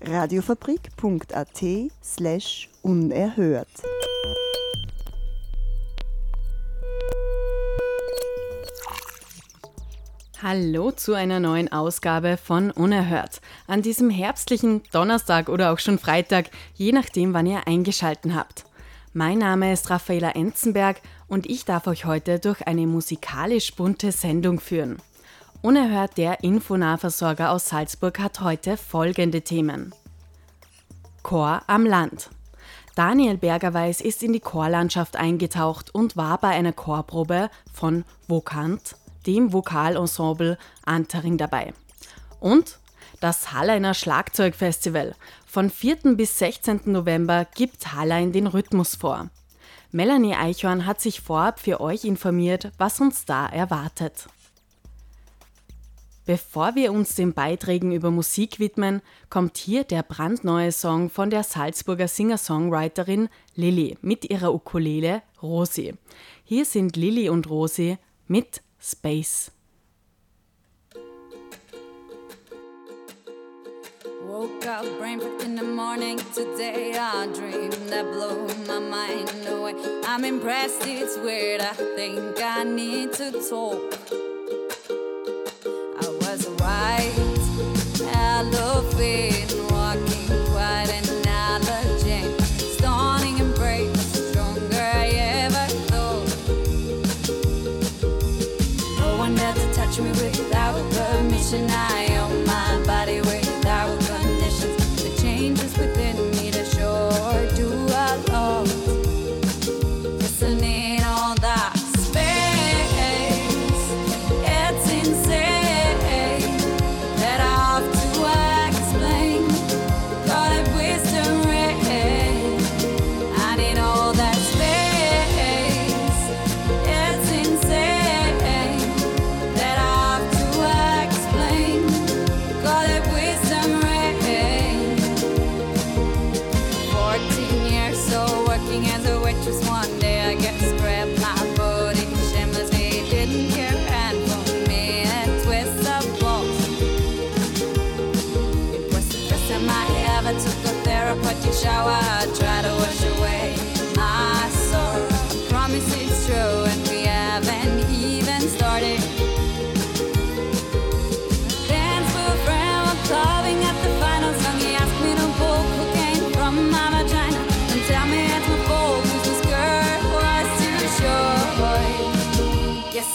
Radiofabrik.at slash unerhört. Hallo zu einer neuen Ausgabe von Unerhört. An diesem herbstlichen Donnerstag oder auch schon Freitag, je nachdem, wann ihr eingeschalten habt. Mein Name ist Raffaela Enzenberg und ich darf euch heute durch eine musikalisch bunte Sendung führen. Unerhört der Infonahversorger aus Salzburg hat heute folgende Themen. Chor am Land. Daniel Bergerweis ist in die Chorlandschaft eingetaucht und war bei einer Chorprobe von Vokant, dem Vokalensemble Antering dabei. Und das Halleiner Schlagzeugfestival. Von 4. bis 16. November gibt Hallein den Rhythmus vor. Melanie Eichhorn hat sich vorab für euch informiert, was uns da erwartet. Bevor wir uns den Beiträgen über Musik widmen, kommt hier der brandneue Song von der Salzburger Singer-Songwriterin Lilly mit ihrer Ukulele Rosi. Hier sind Lilly und Rosi mit Space. Woke up, brain fucked in the morning. Today I dream that blew my mind away. I'm impressed, it's weird. I think I need to talk. just want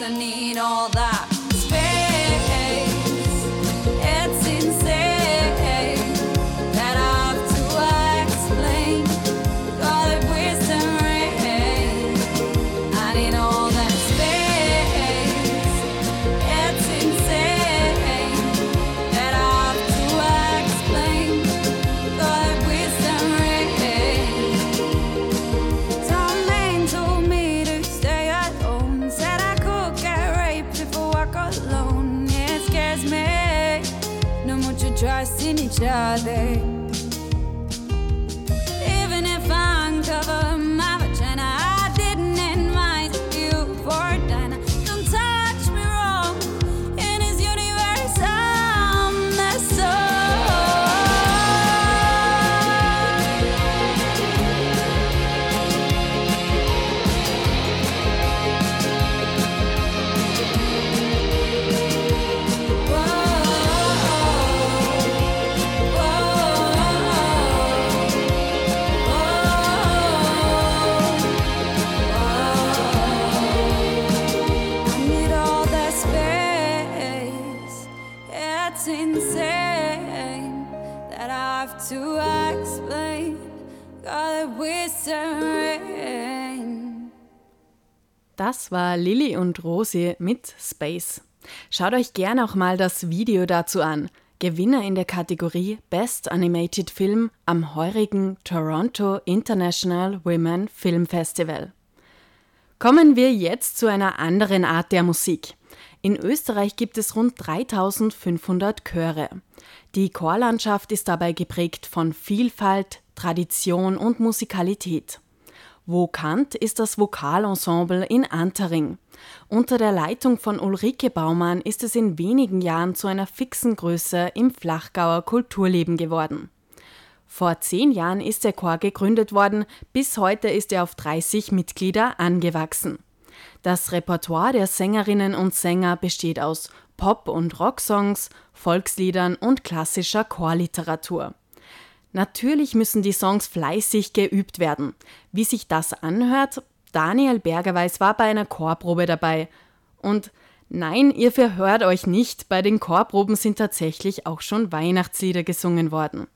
short. Yes, I need all in Das war Lilly und Rosi mit Space. Schaut euch gerne auch mal das Video dazu an. Gewinner in der Kategorie Best Animated Film am heurigen Toronto International Women Film Festival. Kommen wir jetzt zu einer anderen Art der Musik. In Österreich gibt es rund 3500 Chöre. Die Chorlandschaft ist dabei geprägt von Vielfalt, Tradition und Musikalität. Vokant ist das Vokalensemble in Antering. Unter der Leitung von Ulrike Baumann ist es in wenigen Jahren zu einer fixen Größe im Flachgauer Kulturleben geworden. Vor zehn Jahren ist der Chor gegründet worden, bis heute ist er auf 30 Mitglieder angewachsen. Das Repertoire der Sängerinnen und Sänger besteht aus Pop- und Rocksongs, Volksliedern und klassischer Chorliteratur. Natürlich müssen die Songs fleißig geübt werden. Wie sich das anhört, Daniel Bergerweis war bei einer Chorprobe dabei. Und nein, ihr verhört euch nicht, bei den Chorproben sind tatsächlich auch schon Weihnachtslieder gesungen worden.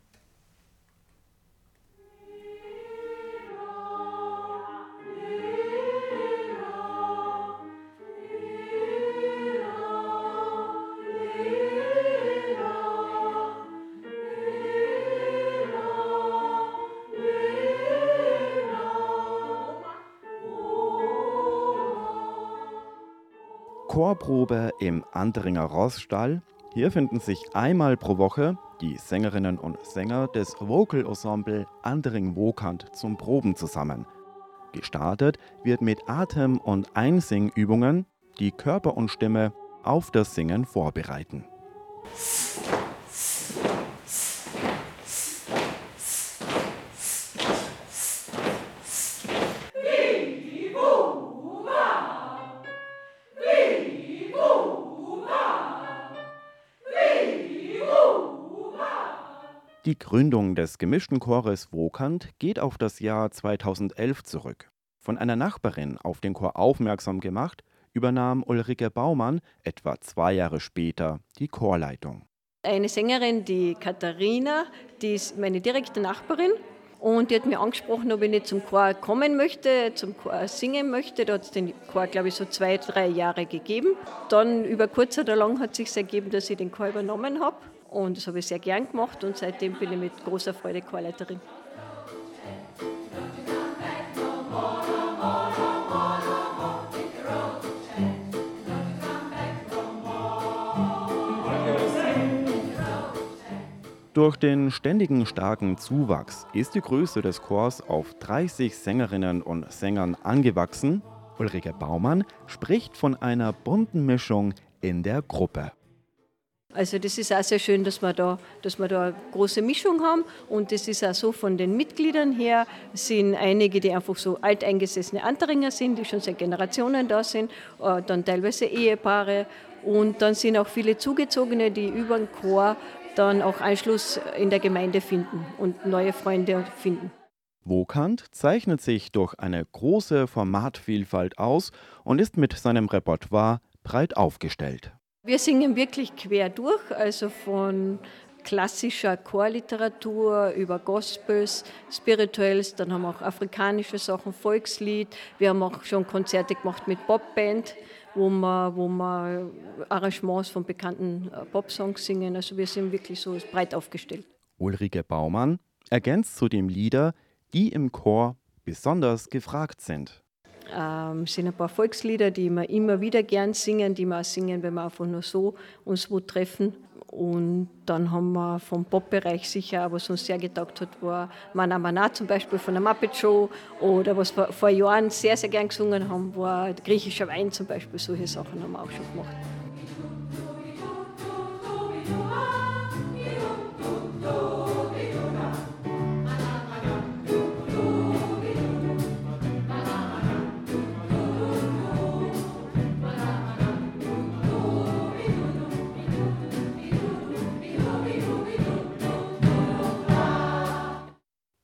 Chorprobe im Anderinger Rossstall. Hier finden sich einmal pro Woche die Sängerinnen und Sänger des Vocal Ensemble Andering Vokant zum Proben zusammen. Gestartet wird mit Atem- und Einsingübungen, die Körper und Stimme auf das Singen vorbereiten. Die Gründung des gemischten Chores Vokant geht auf das Jahr 2011 zurück. Von einer Nachbarin auf den Chor aufmerksam gemacht, übernahm Ulrike Baumann etwa zwei Jahre später die Chorleitung. Eine Sängerin, die Katharina, die ist meine direkte Nachbarin und die hat mir angesprochen, ob ich nicht zum Chor kommen möchte, zum Chor singen möchte. Da hat es den Chor, glaube ich, so zwei, drei Jahre gegeben. Dann über kurz oder lang hat sich ergeben, dass ich den Chor übernommen habe. Und das habe ich sehr gern gemacht und seitdem bin ich mit großer Freude Chorleiterin. Durch den ständigen starken Zuwachs ist die Größe des Chors auf 30 Sängerinnen und Sängern angewachsen. Ulrike Baumann spricht von einer bunten Mischung in der Gruppe. Also das ist auch sehr schön, dass wir da, dass wir da eine große Mischung haben und das ist auch so von den Mitgliedern her sind einige, die einfach so alteingesessene Anteringer sind, die schon seit Generationen da sind, äh, dann teilweise Ehepaare und dann sind auch viele Zugezogene, die über den Chor dann auch Anschluss in der Gemeinde finden und neue Freunde finden. Vokant zeichnet sich durch eine große Formatvielfalt aus und ist mit seinem Repertoire breit aufgestellt. Wir singen wirklich quer durch, also von klassischer Chorliteratur über Gospels, Spirituelles, dann haben wir auch afrikanische Sachen, Volkslied. Wir haben auch schon Konzerte gemacht mit Popband, wo wir, wo wir Arrangements von bekannten äh, Popsongs singen. Also wir sind wirklich so breit aufgestellt. Ulrike Baumann ergänzt zudem Lieder, die im Chor besonders gefragt sind. Ähm, sind ein paar Volkslieder, die wir immer wieder gern singen, die wir auch singen, wenn wir einfach nur so uns wo treffen. Und dann haben wir vom Pop-Bereich sicher, was uns sehr getaugt hat, war Mana Mana zum Beispiel von der Muppet Show oder was wir vor Jahren sehr, sehr gern gesungen haben, war griechischer Wein zum Beispiel. Solche Sachen haben wir auch schon gemacht.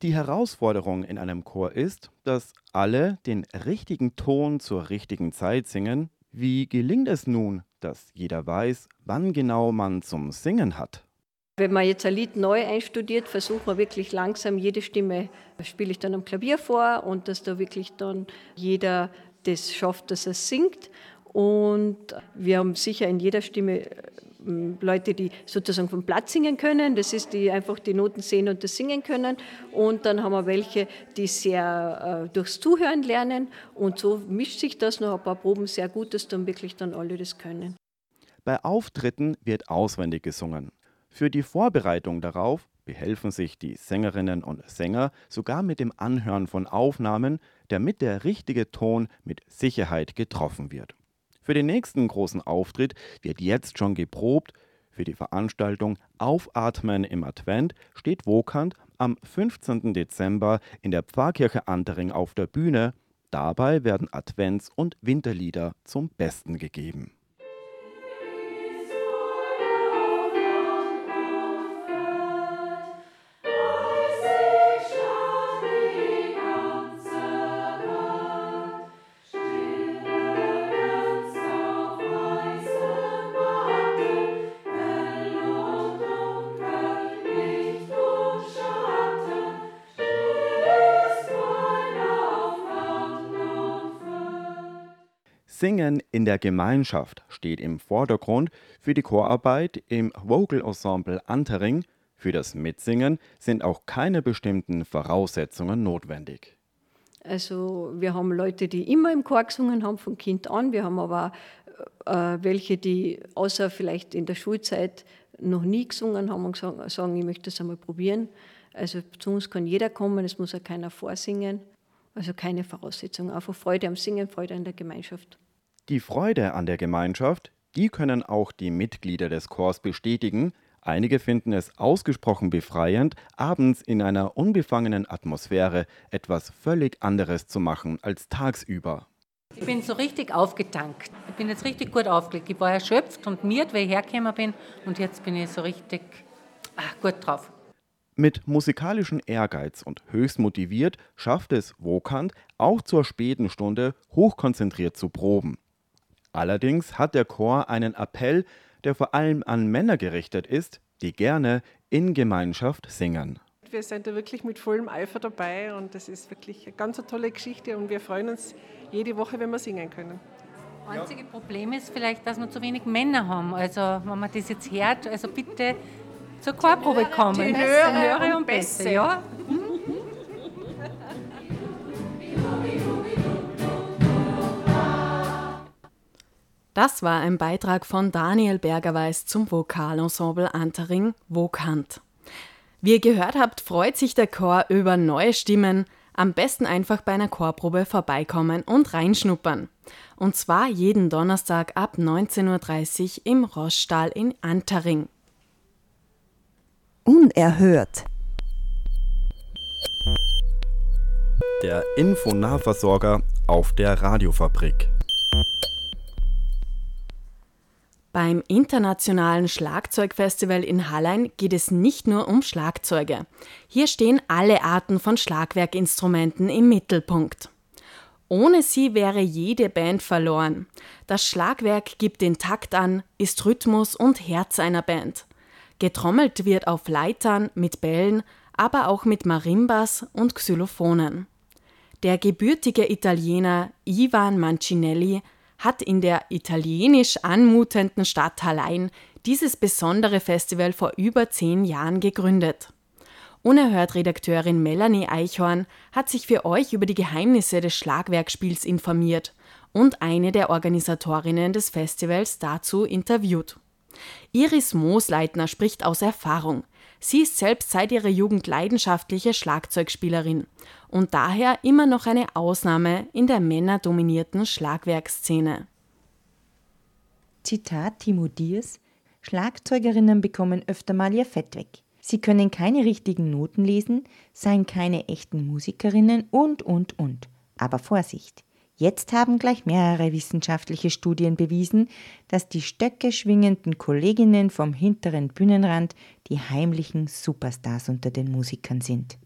Die Herausforderung in einem Chor ist, dass alle den richtigen Ton zur richtigen Zeit singen. Wie gelingt es nun, dass jeder weiß, wann genau man zum Singen hat? Wenn man jetzt ein Lied neu einstudiert, versucht man wirklich langsam jede Stimme, spiele ich dann am Klavier vor und dass da wirklich dann jeder das schafft, dass er singt. Und wir haben sicher in jeder Stimme Leute, die sozusagen vom Platz singen können, das ist die einfach die Noten sehen und das singen können. Und dann haben wir welche, die sehr äh, durchs Zuhören lernen. Und so mischt sich das noch ein paar Proben sehr gut, dass dann wirklich dann alle das können. Bei Auftritten wird auswendig gesungen. Für die Vorbereitung darauf behelfen sich die Sängerinnen und Sänger sogar mit dem Anhören von Aufnahmen, damit der richtige Ton mit Sicherheit getroffen wird. Für den nächsten großen Auftritt wird jetzt schon geprobt. Für die Veranstaltung Aufatmen im Advent steht Wokant am 15. Dezember in der Pfarrkirche Antering auf der Bühne. Dabei werden Advents- und Winterlieder zum Besten gegeben. Singen in der Gemeinschaft steht im Vordergrund für die Chorarbeit im Vocal Ensemble Antering. Für das Mitsingen sind auch keine bestimmten Voraussetzungen notwendig. Also wir haben Leute, die immer im Chor gesungen haben, von Kind an. Wir haben aber äh, welche, die außer vielleicht in der Schulzeit noch nie gesungen haben und sagen, sagen, ich möchte das einmal probieren. Also zu uns kann jeder kommen, es muss ja keiner vorsingen. Also keine Voraussetzung, einfach Freude am Singen, Freude an der Gemeinschaft. Die Freude an der Gemeinschaft, die können auch die Mitglieder des Chors bestätigen. Einige finden es ausgesprochen befreiend, abends in einer unbefangenen Atmosphäre etwas völlig anderes zu machen als tagsüber. Ich bin so richtig aufgetankt. Ich bin jetzt richtig gut aufgelegt. Ich war erschöpft und miert, weil ich hergekommen bin. Und jetzt bin ich so richtig ah, gut drauf. Mit musikalischem Ehrgeiz und höchst motiviert schafft es Wokant auch zur späten Stunde hochkonzentriert zu proben. Allerdings hat der Chor einen Appell, der vor allem an Männer gerichtet ist, die gerne in Gemeinschaft singen. Wir sind da wirklich mit vollem Eifer dabei und das ist wirklich eine ganz tolle Geschichte und wir freuen uns jede Woche, wenn wir singen können. Das einzige Problem ist vielleicht, dass wir zu wenig Männer haben. Also wenn man das jetzt hört, also bitte zur Chorprobe kommen. Tenöre Tenöre und Bässe. ja. Das war ein Beitrag von Daniel Bergerweis zum Vokalensemble Antering Vokant. Wie ihr gehört habt, freut sich der Chor über neue Stimmen. Am besten einfach bei einer Chorprobe vorbeikommen und reinschnuppern. Und zwar jeden Donnerstag ab 19.30 Uhr im Rossstall in Antering. Unerhört. Der Infonahversorger auf der Radiofabrik. Beim internationalen Schlagzeugfestival in Hallein geht es nicht nur um Schlagzeuge. Hier stehen alle Arten von Schlagwerkinstrumenten im Mittelpunkt. Ohne sie wäre jede Band verloren. Das Schlagwerk gibt den Takt an, ist Rhythmus und Herz einer Band. Getrommelt wird auf Leitern mit Bällen, aber auch mit Marimbas und Xylophonen. Der gebürtige Italiener Ivan Mancinelli hat in der italienisch anmutenden Stadt Hallein dieses besondere Festival vor über zehn Jahren gegründet. Unerhört-Redakteurin Melanie Eichhorn hat sich für euch über die Geheimnisse des Schlagwerkspiels informiert und eine der Organisatorinnen des Festivals dazu interviewt. Iris Moosleitner spricht aus Erfahrung. Sie ist selbst seit ihrer Jugend leidenschaftliche Schlagzeugspielerin und daher immer noch eine Ausnahme in der männerdominierten Schlagwerkszene. Zitat Timo Diers: Schlagzeugerinnen bekommen öfter mal ihr Fett weg. Sie können keine richtigen Noten lesen, seien keine echten Musikerinnen und, und, und. Aber Vorsicht! Jetzt haben gleich mehrere wissenschaftliche Studien bewiesen, dass die Stöcke schwingenden Kolleginnen vom hinteren Bühnenrand die heimlichen Superstars unter den Musikern sind.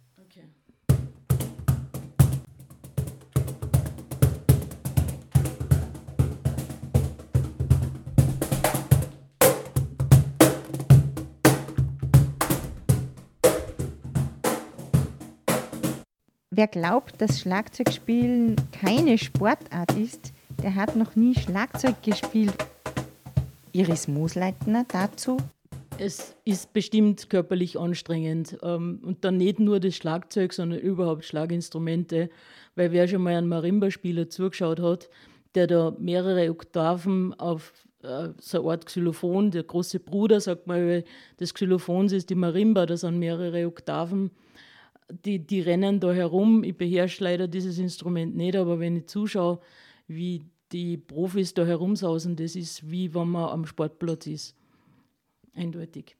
Wer glaubt, dass Schlagzeugspielen keine Sportart ist, der hat noch nie Schlagzeug gespielt. Iris Moosleitner dazu. Es ist bestimmt körperlich anstrengend. Ähm, und dann nicht nur das Schlagzeug, sondern überhaupt Schlaginstrumente. Weil wer schon mal einen Marimba-Spieler zugeschaut hat, der da mehrere Oktaven auf äh, so eine Art Xylophon, der große Bruder, sagt man, des Xylophons ist die Marimba, das sind mehrere Oktaven. Die, die rennen da herum. Ich beherrsche leider dieses Instrument nicht, aber wenn ich zuschaue, wie die Profis da herumsausen, das ist wie wenn man am Sportplatz ist. Eindeutig.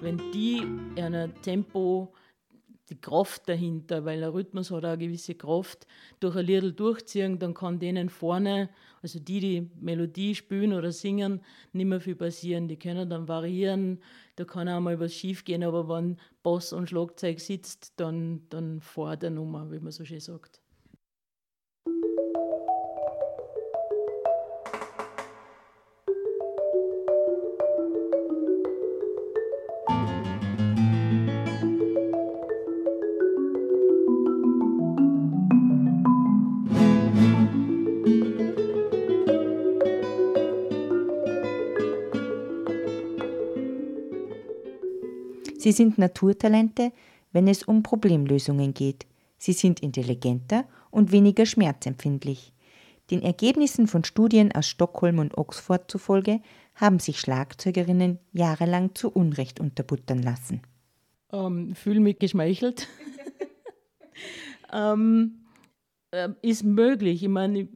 Wenn die ein Tempo die Kraft dahinter, weil der Rhythmus hat auch eine gewisse Kraft, durch ein Lied durchziehen, dann kann denen vorne, also die, die Melodie spielen oder singen, nicht mehr viel passieren. Die können dann variieren, da kann auch mal was schief gehen, aber wenn Bass und Schlagzeug sitzt, dann, dann vor der Nummer, wie man so schön sagt. Sie sind Naturtalente, wenn es um Problemlösungen geht. Sie sind intelligenter und weniger schmerzempfindlich. Den Ergebnissen von Studien aus Stockholm und Oxford zufolge haben sich Schlagzeugerinnen jahrelang zu Unrecht unterbuttern lassen. Ähm, fühle mich geschmeichelt. ähm, äh, ist möglich. Ich meine,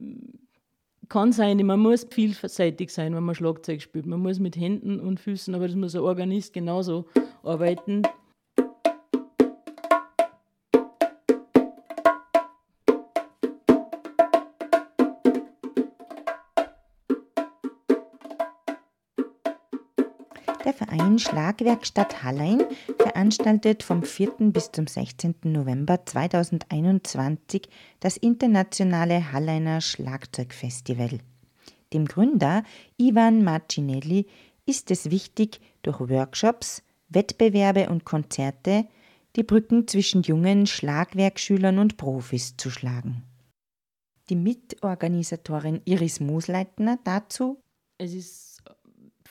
kann sein, man muss vielseitig sein, wenn man Schlagzeug spielt. Man muss mit Händen und Füßen, aber das muss ein Organist genauso arbeiten. Der Verein Schlagwerkstatt Hallein veranstaltet vom 4. bis zum 16. November 2021 das internationale Halleiner Schlagzeugfestival. Dem Gründer Ivan Marcinelli ist es wichtig, durch Workshops, Wettbewerbe und Konzerte die Brücken zwischen jungen Schlagwerkschülern und Profis zu schlagen. Die Mitorganisatorin Iris Moosleitner dazu. Es ist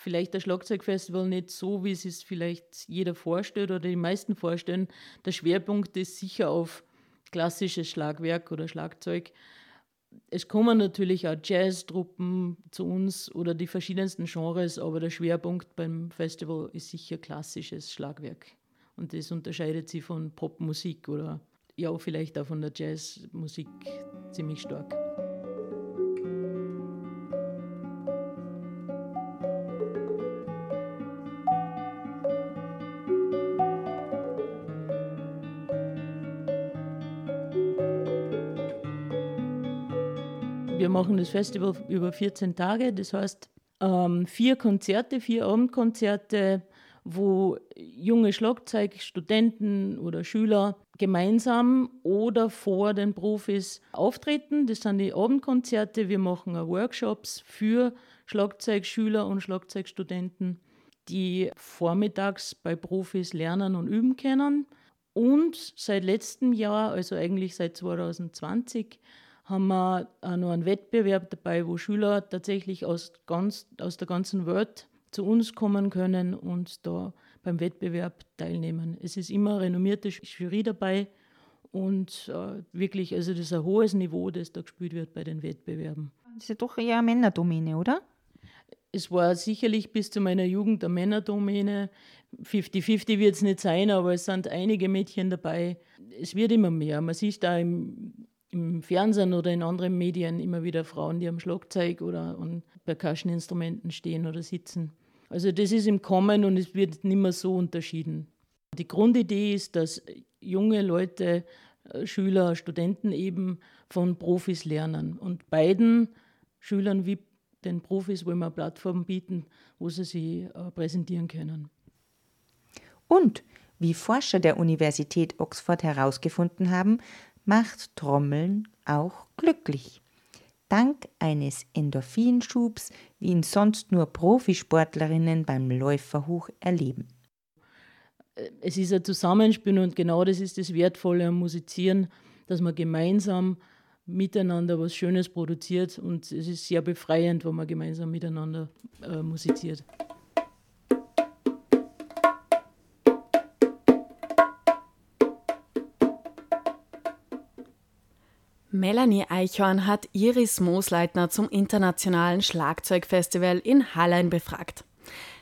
vielleicht das Schlagzeugfestival nicht so, wie es sich vielleicht jeder vorstellt oder die meisten vorstellen. Der Schwerpunkt ist sicher auf klassisches Schlagwerk oder Schlagzeug. Es kommen natürlich auch Jazztruppen zu uns oder die verschiedensten Genres, aber der Schwerpunkt beim Festival ist sicher klassisches Schlagwerk. Und das unterscheidet sich von Popmusik oder ja, vielleicht auch von der Jazzmusik ziemlich stark. Machen das Festival über 14 Tage, das heißt ähm, vier Konzerte, vier Abendkonzerte, wo junge Schlagzeugstudenten oder Schüler gemeinsam oder vor den Profis auftreten. Das sind die Abendkonzerte. Wir machen Workshops für Schlagzeugschüler und Schlagzeugstudenten, die vormittags bei Profis lernen und üben können. Und seit letztem Jahr, also eigentlich seit 2020, haben wir auch noch einen Wettbewerb dabei, wo Schüler tatsächlich aus, ganz, aus der ganzen Welt zu uns kommen können und da beim Wettbewerb teilnehmen. Es ist immer eine renommierte Jury dabei und äh, wirklich, also das ist ein hohes Niveau, das da gespielt wird bei den Wettbewerben. Das ist ja doch eher eine Männerdomäne, oder? Es war sicherlich bis zu meiner Jugend eine Männerdomäne. 50-50 wird es nicht sein, aber es sind einige Mädchen dabei. Es wird immer mehr. Man sieht da im, im Fernsehen oder in anderen Medien immer wieder Frauen, die am Schlagzeug oder an Percussion-Instrumenten stehen oder sitzen. Also das ist im Kommen und es wird nicht mehr so unterschieden. Die Grundidee ist, dass junge Leute, äh, Schüler, Studenten eben von Profis lernen. Und beiden Schülern wie den Profis wollen wir eine Plattform bieten, wo sie sich äh, präsentieren können. Und wie Forscher der Universität Oxford herausgefunden haben, macht Trommeln auch glücklich. dank eines Endorphinschubs, wie ihn sonst nur Profisportlerinnen beim Läuferhoch erleben. Es ist ein Zusammenspiel und genau das ist das Wertvolle am Musizieren, dass man gemeinsam miteinander was Schönes produziert und es ist sehr befreiend, wenn man gemeinsam miteinander äh, musiziert. Melanie Eichhorn hat Iris Moosleitner zum internationalen Schlagzeugfestival in Hallein befragt.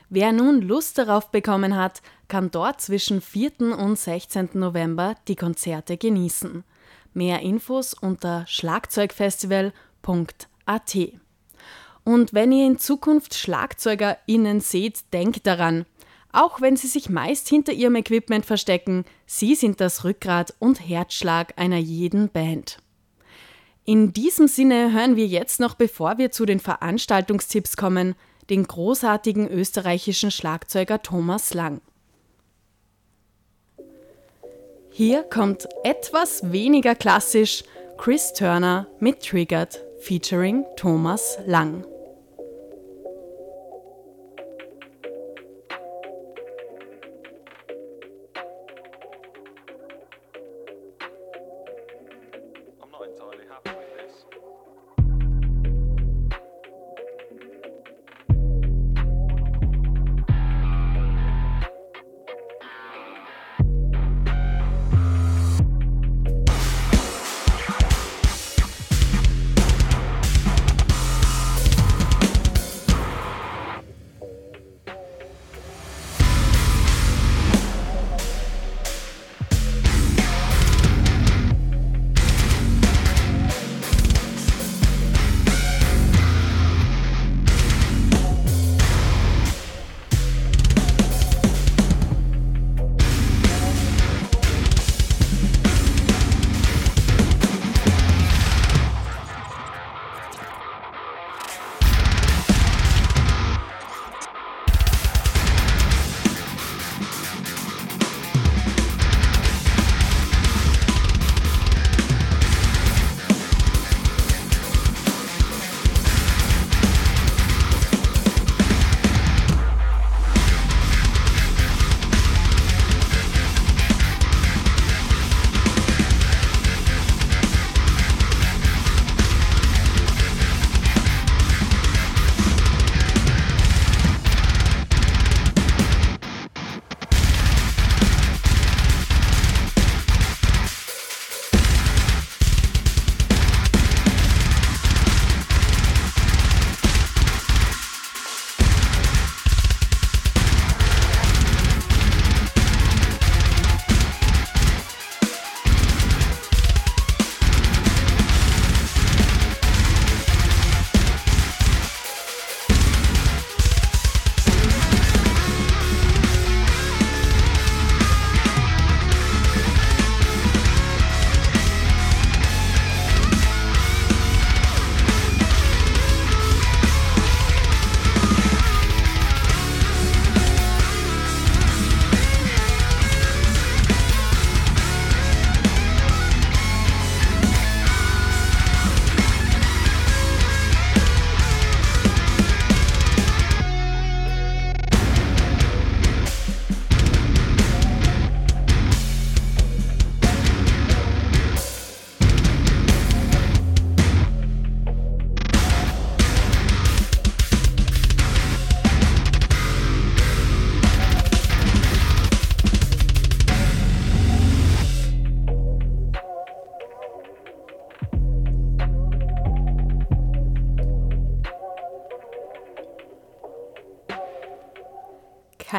Wer nun Lust darauf bekommen hat, kann dort zwischen 4. und 16. November die Konzerte genießen. Mehr Infos unter schlagzeugfestival.at. Und wenn ihr in Zukunft SchlagzeugerInnen seht, denkt daran, auch wenn sie sich meist hinter ihrem Equipment verstecken, sie sind das Rückgrat und Herzschlag einer jeden Band. In diesem Sinne hören wir jetzt noch, bevor wir zu den Veranstaltungstipps kommen, den großartigen österreichischen Schlagzeuger Thomas Lang. Hier kommt etwas weniger klassisch Chris Turner mit Triggered featuring Thomas Lang.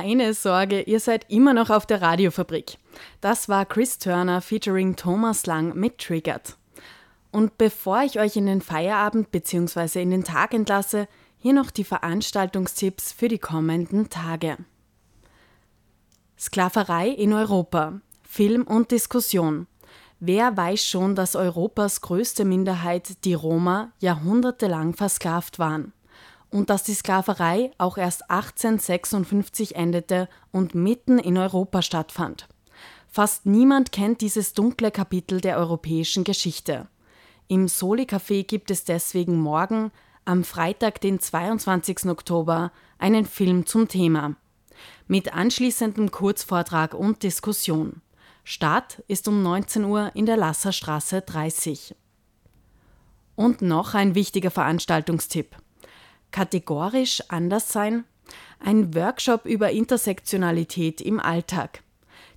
Keine Sorge, ihr seid immer noch auf der Radiofabrik. Das war Chris Turner featuring Thomas Lang mit Triggered. Und bevor ich euch in den Feierabend bzw. in den Tag entlasse, hier noch die Veranstaltungstipps für die kommenden Tage. Sklaverei in Europa. Film und Diskussion. Wer weiß schon, dass Europas größte Minderheit, die Roma, jahrhundertelang versklavt waren? Und dass die Sklaverei auch erst 1856 endete und mitten in Europa stattfand. Fast niemand kennt dieses dunkle Kapitel der europäischen Geschichte. Im Soli Café gibt es deswegen morgen, am Freitag, den 22. Oktober, einen Film zum Thema. Mit anschließendem Kurzvortrag und Diskussion. Start ist um 19 Uhr in der Lasserstraße 30. Und noch ein wichtiger Veranstaltungstipp. Kategorisch anders sein? Ein Workshop über Intersektionalität im Alltag.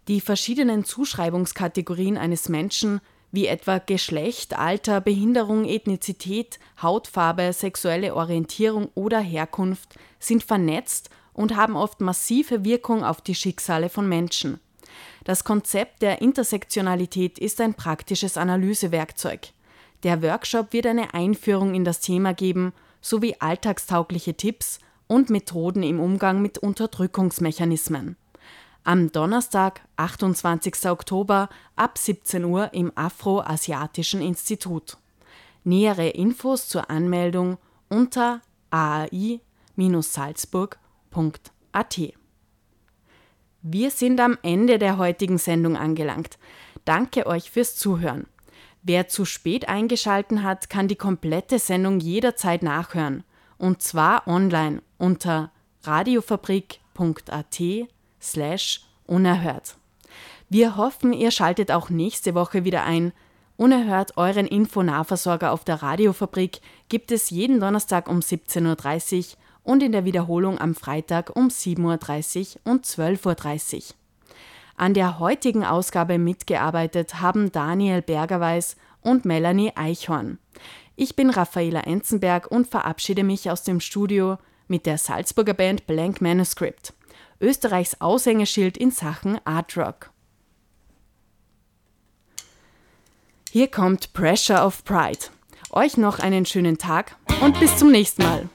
Die verschiedenen Zuschreibungskategorien eines Menschen, wie etwa Geschlecht, Alter, Behinderung, Ethnizität, Hautfarbe, sexuelle Orientierung oder Herkunft, sind vernetzt und haben oft massive Wirkung auf die Schicksale von Menschen. Das Konzept der Intersektionalität ist ein praktisches Analysewerkzeug. Der Workshop wird eine Einführung in das Thema geben, sowie alltagstaugliche Tipps und Methoden im Umgang mit Unterdrückungsmechanismen. Am Donnerstag, 28. Oktober ab 17 Uhr im Afro-Asiatischen Institut. Nähere Infos zur Anmeldung unter aai-salzburg.at. Wir sind am Ende der heutigen Sendung angelangt. Danke euch fürs Zuhören. Wer zu spät eingeschalten hat, kann die komplette Sendung jederzeit nachhören. Und zwar online unter radiofabrik.at slash unerhört. Wir hoffen, ihr schaltet auch nächste Woche wieder ein. Unerhört euren Infonahversorger auf der Radiofabrik gibt es jeden Donnerstag um 17.30 Uhr und in der Wiederholung am Freitag um 7.30 Uhr und 12.30 Uhr. An der heutigen Ausgabe mitgearbeitet haben Daniel Bergerweis und Melanie Eichhorn. Ich bin Raffaela Enzenberg und verabschiede mich aus dem Studio mit der Salzburger Band Blank Manuscript, Österreichs Aushängeschild in Sachen Art Rock. Hier kommt Pressure of Pride. Euch noch einen schönen Tag und bis zum nächsten Mal.